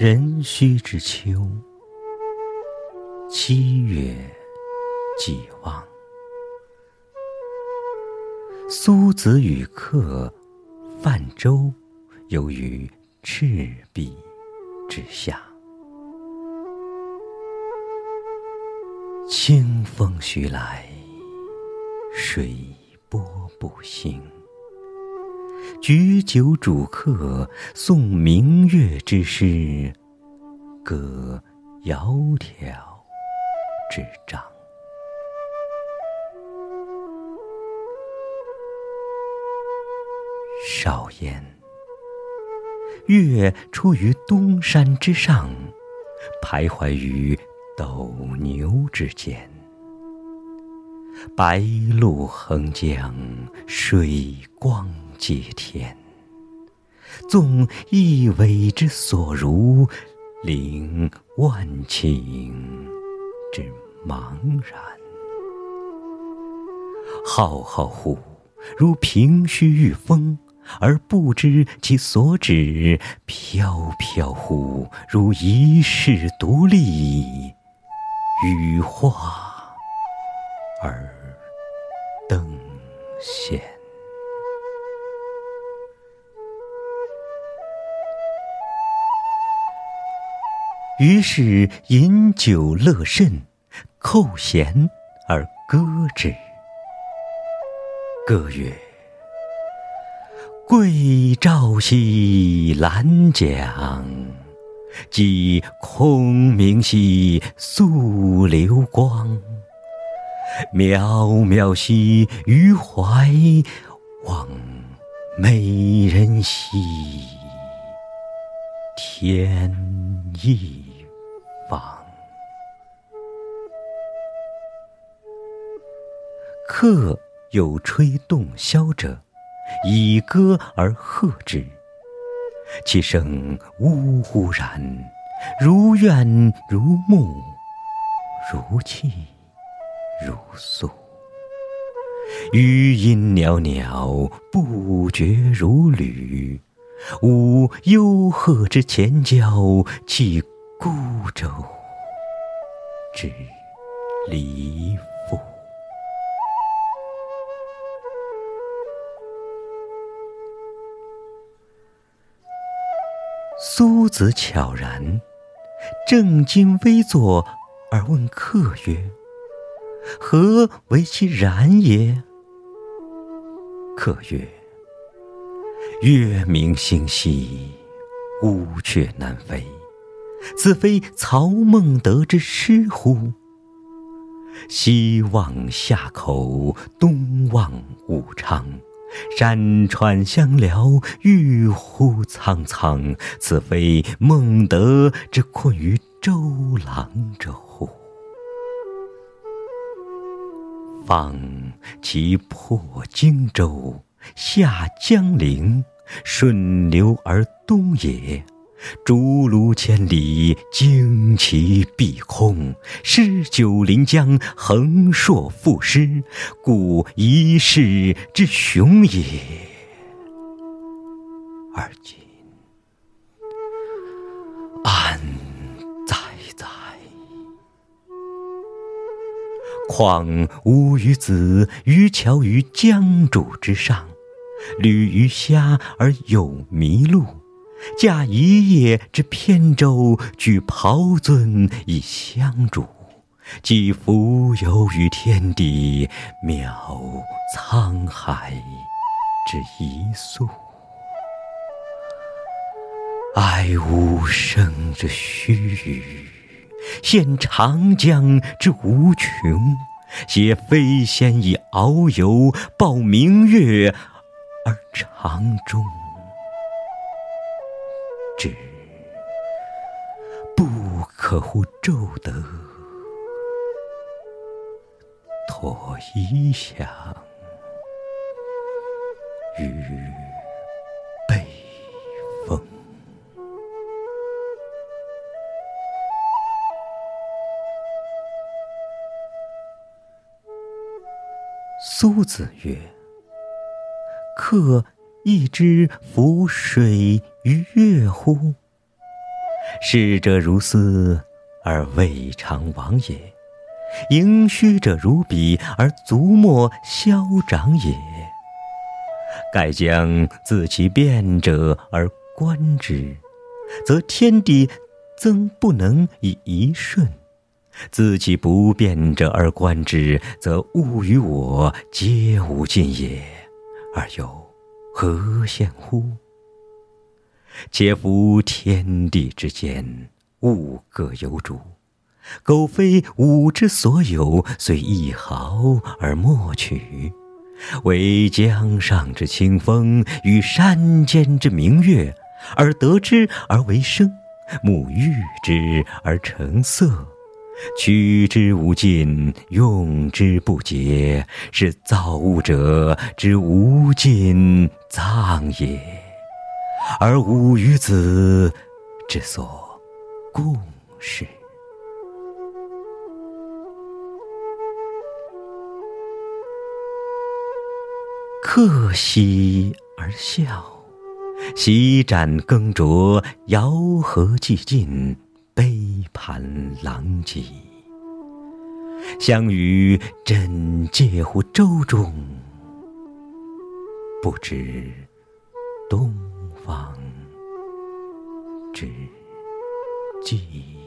壬戌之秋，七月既望。苏子与客泛舟游于赤壁之下，清风徐来，水波不兴。举酒属客，诵明月之诗，歌窈窕之章。少焉，月出于东山之上，徘徊于斗牛之间。白露横江，水光接天。纵一苇之所如，凌万顷之茫然。浩浩乎如凭虚御风。而不知其所止，飘飘乎如遗世独立，羽化于是饮酒乐甚，扣舷而歌之。歌曰。桂棹兮兰桨，击空明兮溯流光。渺渺兮予怀，望美人兮天一方。客有吹洞箫者。以歌而和之，其声呜呜然，如怨如慕，如泣如诉。余音袅袅，不绝如缕。吾幽壑之潜蛟，泣孤舟之嫠妇。苏子悄然，正襟危坐，而问客曰：“何为其然也？”客曰：“月明星稀，乌鹊南飞。此非曹孟德之诗乎？西望夏口，东望武昌。”山川相辽，郁乎苍苍。此非孟德之困于周郎者乎？方其破荆州，下江陵，顺流而东也。竹庐千里，旌旗蔽空，诗酒临江，横槊赋诗，故一世之雄也。而今安在哉？况吾与子渔樵于江渚之上，侣鱼虾而友麋鹿。驾一叶之扁舟，举匏樽以相属，寄蜉蝣于天地，渺沧海之一粟。哀吾生之须臾，羡长江之无穷。挟飞仙以遨游，抱明月而长终。之不可乎骤得妥衣响于北风。苏子曰：“客亦知浮水。”于月乎？逝者如斯，而未尝往也；盈虚者如彼，而足莫消长也。盖将自其变者而观之，则天地曾不能以一瞬；自其不变者而观之，则物与我皆无尽也，而又何羡乎？且夫天地之间，物各有主，苟非吾之所有，虽一毫而莫取。惟江上之清风，与山间之明月，而得之而为声，沐浴之而成色，取之无尽，用之不竭，是造物者之无尽藏也，而吾与子之所共适。客兮而笑，洗盏更酌，肴核既尽，杯盘狼藉。相与枕藉乎舟中，不知东方之既。